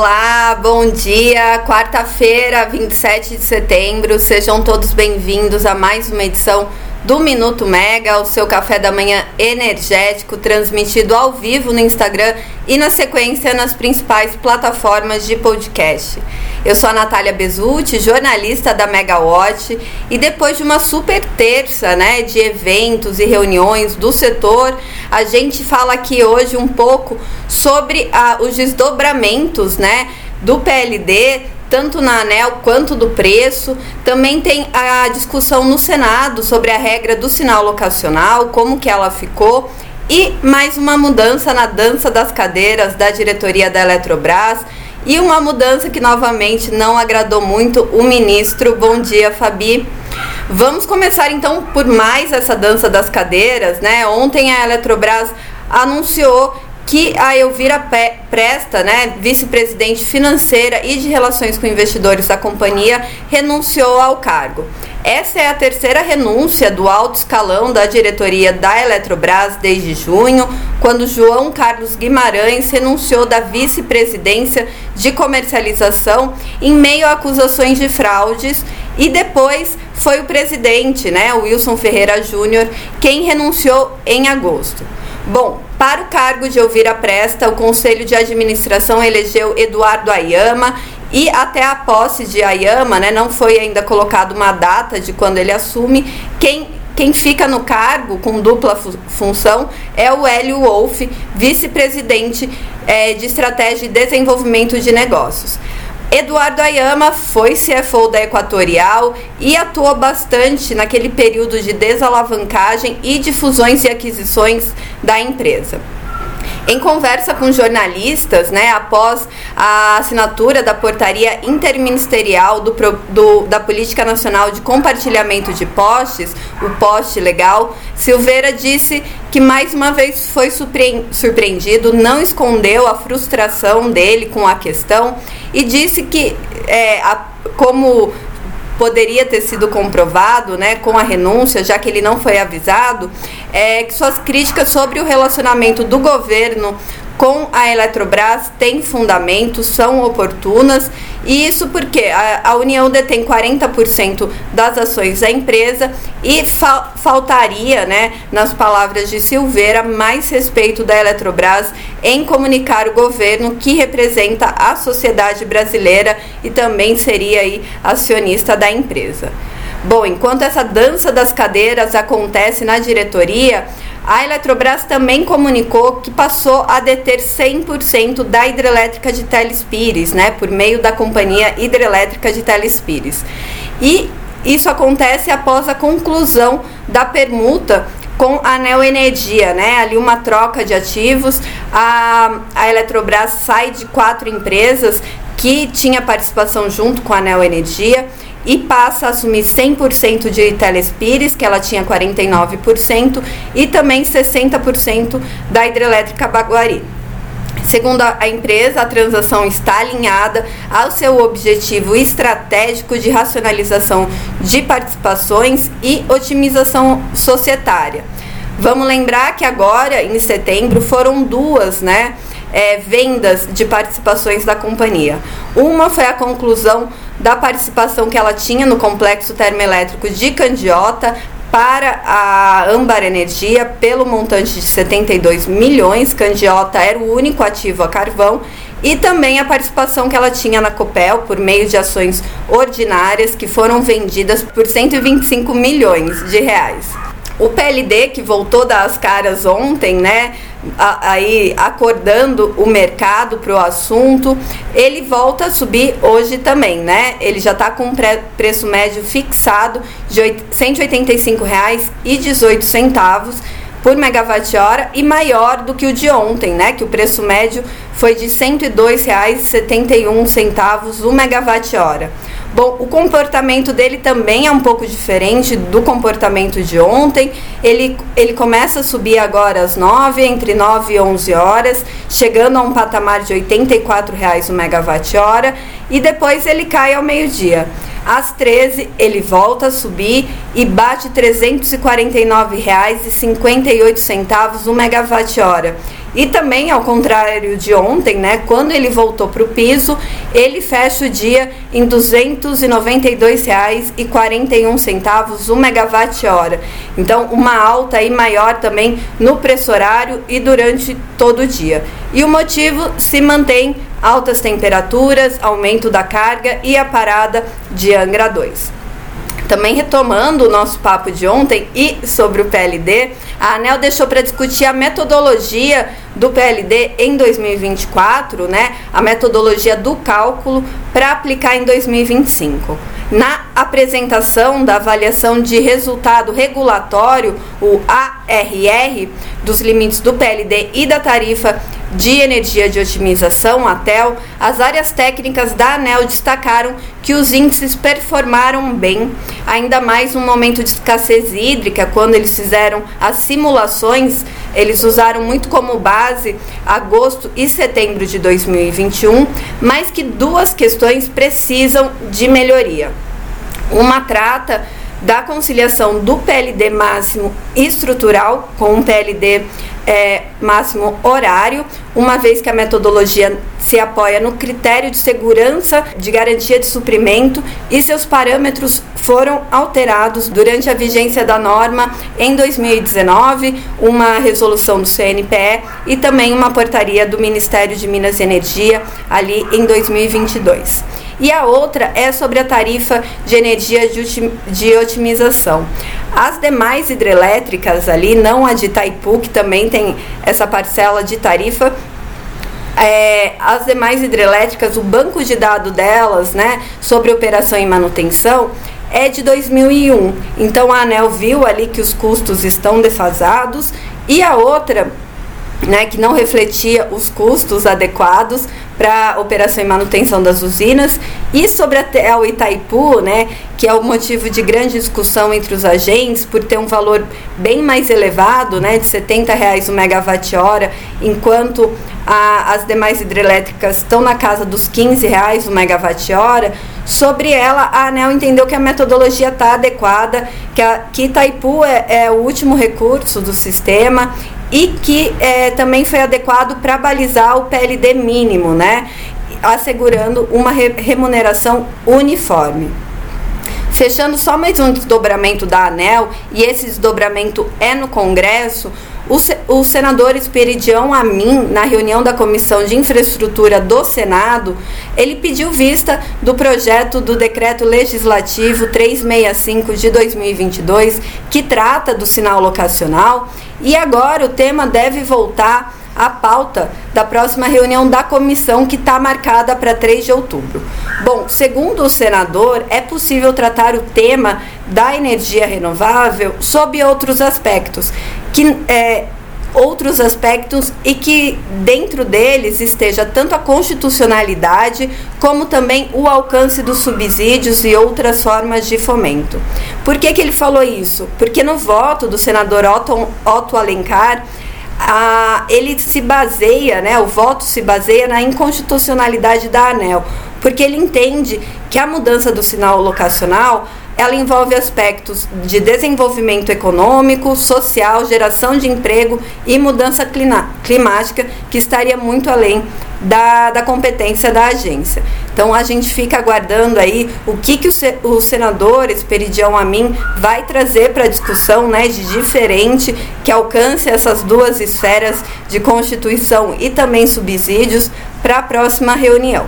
Olá, bom dia. Quarta-feira, 27 de setembro. Sejam todos bem-vindos a mais uma edição do Minuto Mega, o seu café da manhã energético, transmitido ao vivo no Instagram e na sequência nas principais plataformas de podcast. Eu sou a Natália Bezutti, jornalista da Megawatt, e depois de uma super terça, né, de eventos e reuniões do setor, a gente fala aqui hoje um pouco sobre ah, os desdobramentos, né, do PLD tanto na ANEL quanto do preço. Também tem a discussão no Senado sobre a regra do sinal locacional, como que ela ficou. E mais uma mudança na dança das cadeiras da diretoria da Eletrobras. E uma mudança que novamente não agradou muito o ministro. Bom dia, Fabi. Vamos começar então por mais essa dança das cadeiras, né? Ontem a Eletrobras anunciou que a Elvira Presta, né, vice-presidente financeira e de relações com investidores da companhia, renunciou ao cargo. Essa é a terceira renúncia do alto escalão da diretoria da Eletrobras desde junho, quando João Carlos Guimarães renunciou da vice-presidência de comercialização em meio a acusações de fraudes e depois foi o presidente, né, Wilson Ferreira Júnior, quem renunciou em agosto. Bom, para o cargo de ouvir a presta, o Conselho de Administração elegeu Eduardo Ayama e até a posse de Ayama, né, não foi ainda colocada uma data de quando ele assume. Quem, quem fica no cargo com dupla fu função é o Hélio Wolff, vice-presidente é, de Estratégia e Desenvolvimento de Negócios. Eduardo Ayama foi CFO da Equatorial e atuou bastante naquele período de desalavancagem e de fusões e aquisições da empresa. Em conversa com jornalistas, né, após a assinatura da portaria interministerial do, do, da Política Nacional de Compartilhamento de Postes, o poste legal, Silveira disse que mais uma vez foi surpreendido, não escondeu a frustração dele com a questão e disse que, é, a, como poderia ter sido comprovado, né, com a renúncia, já que ele não foi avisado, é que suas críticas sobre o relacionamento do governo com a Eletrobras têm fundamento, são oportunas, e isso porque a, a União detém 40% das ações da empresa e fa faltaria, né, nas palavras de Silveira, mais respeito da Eletrobras em comunicar o governo que representa a sociedade brasileira e também seria aí acionista da empresa. Bom, enquanto essa dança das cadeiras acontece na diretoria, a Eletrobras também comunicou que passou a deter 100% da hidrelétrica de Telespires, né, por meio da companhia hidrelétrica de Telespires. E isso acontece após a conclusão da permuta com a Neoenergia, né? Ali uma troca de ativos. A, a Eletrobras sai de quatro empresas que tinha participação junto com a Neoenergia e passa a assumir 100% de Telespires, que ela tinha 49%, e também 60% da hidrelétrica Baguari. Segundo a empresa, a transação está alinhada ao seu objetivo estratégico de racionalização de participações e otimização societária. Vamos lembrar que agora, em setembro, foram duas, né? é, vendas de participações da companhia. Uma foi a conclusão da participação que ela tinha no complexo termoelétrico de Candiota para a Âmbar Energia pelo montante de 72 milhões. Candiota era o único ativo a carvão e também a participação que ela tinha na Copel por meio de ações ordinárias que foram vendidas por 125 milhões de reais. O PLD, que voltou das caras ontem, né? Aí acordando o mercado para o assunto, ele volta a subir hoje também, né? Ele já está com um preço médio fixado de R$ 185,18 por megawatt-hora e maior do que o de ontem, né? Que o preço médio foi de R$ 102,71 o megawatt-hora. Bom, o comportamento dele também é um pouco diferente do comportamento de ontem. Ele, ele começa a subir agora às 9, entre 9 e 11 horas, chegando a um patamar de R$ 84,00 o megawatt-hora, e depois ele cai ao meio-dia. Às 13 ele volta a subir e bate R$ 349,58 o megawatt-hora. E também, ao contrário de ontem, né, quando ele voltou para o piso, ele fecha o dia em R$ 292,41 o megawatt-hora. Então, uma alta aí maior também no preço horário e durante todo o dia. E o motivo se mantém altas temperaturas, aumento da carga e a parada de Angra 2. Também retomando o nosso papo de ontem e sobre o PLD, a ANEL deixou para discutir a metodologia do PLD em 2024, né? A metodologia do cálculo para aplicar em 2025. Na apresentação da avaliação de resultado regulatório, o ARR, dos limites do PLD e da tarifa de energia de otimização, ATEL, as áreas técnicas da ANEL destacaram que os índices performaram bem, ainda mais no momento de escassez hídrica, quando eles fizeram as simulações, eles usaram muito como base agosto e setembro de 2021, mas que duas questões precisam de melhoria. Uma trata da conciliação do PLD máximo estrutural com o PLD é, máximo horário, uma vez que a metodologia se apoia no critério de segurança de garantia de suprimento e seus parâmetros foram alterados durante a vigência da norma em 2019, uma resolução do CNPE e também uma portaria do Ministério de Minas e Energia ali em 2022 e a outra é sobre a tarifa de energia de otimização. As demais hidrelétricas ali, não a de Itaipu, que também tem essa parcela de tarifa, é, as demais hidrelétricas, o banco de dados delas, né, sobre operação e manutenção, é de 2001. Então a ANEL viu ali que os custos estão defasados e a outra né, que não refletia os custos adequados para operação e manutenção das usinas e sobre a o Itaipu, né, que é o motivo de grande discussão entre os agentes por ter um valor bem mais elevado, né, de 70 reais o megawatt-hora, enquanto a, as demais hidrelétricas estão na casa dos 15 reais o megawatt-hora. Sobre ela, a ANEL entendeu que a metodologia está adequada, que, a, que Itaipu é, é o último recurso do sistema e que é, também foi adequado para balizar o PLD mínimo, né? Assegurando uma re remuneração uniforme. Fechando só mais um desdobramento da ANEL, e esse desdobramento é no Congresso, o, se, o senador Esperidião Amin, na reunião da Comissão de Infraestrutura do Senado, ele pediu vista do projeto do Decreto Legislativo 365 de 2022, que trata do sinal locacional, e agora o tema deve voltar à pauta da próxima reunião da comissão que está marcada para 3 de outubro. Bom, segundo o senador, é possível tratar o tema da energia renovável sob outros aspectos, que é, outros aspectos e que dentro deles esteja tanto a constitucionalidade como também o alcance dos subsídios e outras formas de fomento. Por que, que ele falou isso? Porque no voto do senador Otto, Otto Alencar, a, ele se baseia, né, o voto se baseia na inconstitucionalidade da ANEL, porque ele entende que a mudança do sinal locacional ela envolve aspectos de desenvolvimento econômico, social, geração de emprego e mudança climática, que estaria muito além da, da competência da agência. Então a gente fica aguardando aí o que, que o, o senador Esperidião Amin vai trazer para a discussão né, de diferente que alcance essas duas esferas de Constituição e também subsídios para a próxima reunião.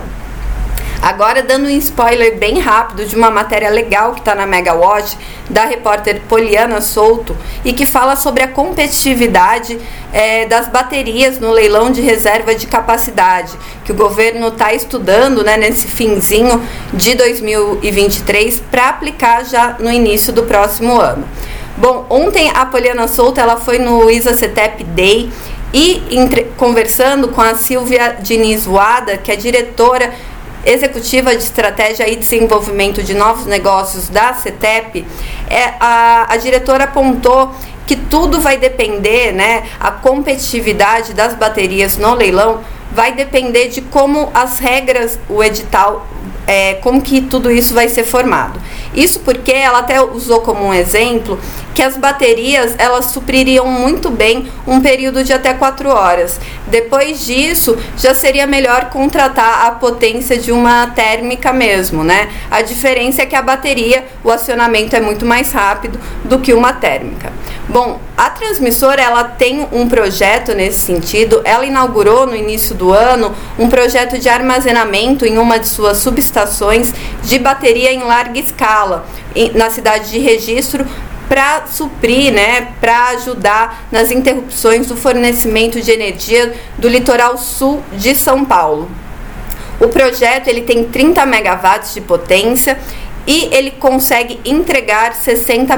Agora, dando um spoiler bem rápido de uma matéria legal que está na Megawatt, da repórter Poliana Souto, e que fala sobre a competitividade é, das baterias no leilão de reserva de capacidade, que o governo está estudando né, nesse finzinho de 2023 para aplicar já no início do próximo ano. Bom, ontem a Poliana Souto ela foi no ISA CETEP Day e entre, conversando com a Silvia Diniz Wada, que é diretora executiva de estratégia e desenvolvimento de novos negócios da CETEP, é, a, a diretora apontou que tudo vai depender, né, a competitividade das baterias no leilão vai depender de como as regras, o edital é, como que tudo isso vai ser formado. Isso porque ela até usou como um exemplo que as baterias elas supririam muito bem um período de até 4 horas. Depois disso, já seria melhor contratar a potência de uma térmica mesmo, né? A diferença é que a bateria, o acionamento é muito mais rápido do que uma térmica. Bom, a transmissora ela tem um projeto nesse sentido. Ela inaugurou no início do ano um projeto de armazenamento em uma de suas subestações de bateria em larga escala na cidade de Registro para suprir, né, para ajudar nas interrupções do fornecimento de energia do litoral sul de São Paulo. O projeto ele tem 30 megawatts de potência e ele consegue entregar 60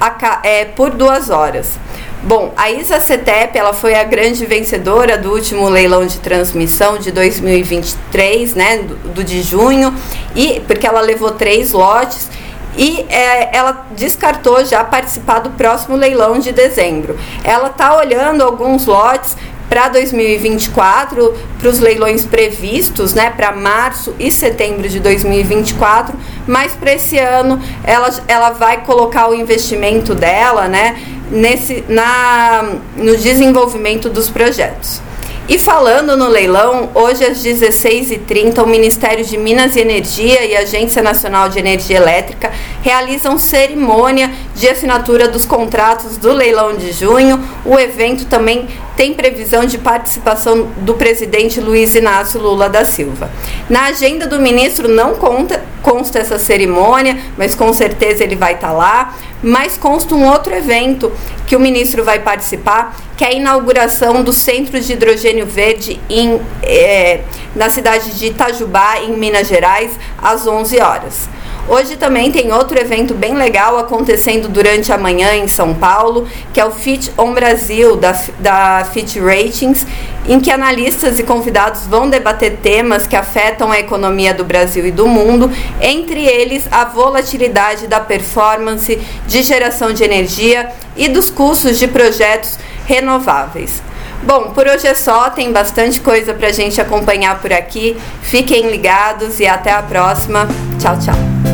megawatt-hora é, por duas horas. Bom, a Isa CETEP ela foi a grande vencedora do último leilão de transmissão de 2023, né, do, do de junho, e porque ela levou três lotes e é, ela descartou já participar do próximo leilão de dezembro. Ela está olhando alguns lotes para 2024, para os leilões previstos, né, para março e setembro de 2024, mas para esse ano ela, ela vai colocar o investimento dela, né, nesse na no desenvolvimento dos projetos. E falando no leilão, hoje às 16h30, o Ministério de Minas e Energia e a Agência Nacional de Energia Elétrica realizam cerimônia de assinatura dos contratos do leilão de junho. O evento também tem previsão de participação do presidente Luiz Inácio Lula da Silva. Na agenda do ministro não conta, consta essa cerimônia, mas com certeza ele vai estar lá. Mas consta um outro evento que o ministro vai participar, que é a inauguração do Centro de Hidrogênio Verde em, é, na cidade de Itajubá, em Minas Gerais, às 11 horas. Hoje também tem outro evento bem legal acontecendo durante a manhã em São Paulo, que é o Fit on Brasil, da, da Fit Ratings, em que analistas e convidados vão debater temas que afetam a economia do Brasil e do mundo, entre eles a volatilidade da performance de geração de energia e dos custos de projetos renováveis. Bom, por hoje é só, tem bastante coisa para a gente acompanhar por aqui. Fiquem ligados e até a próxima. Tchau, tchau.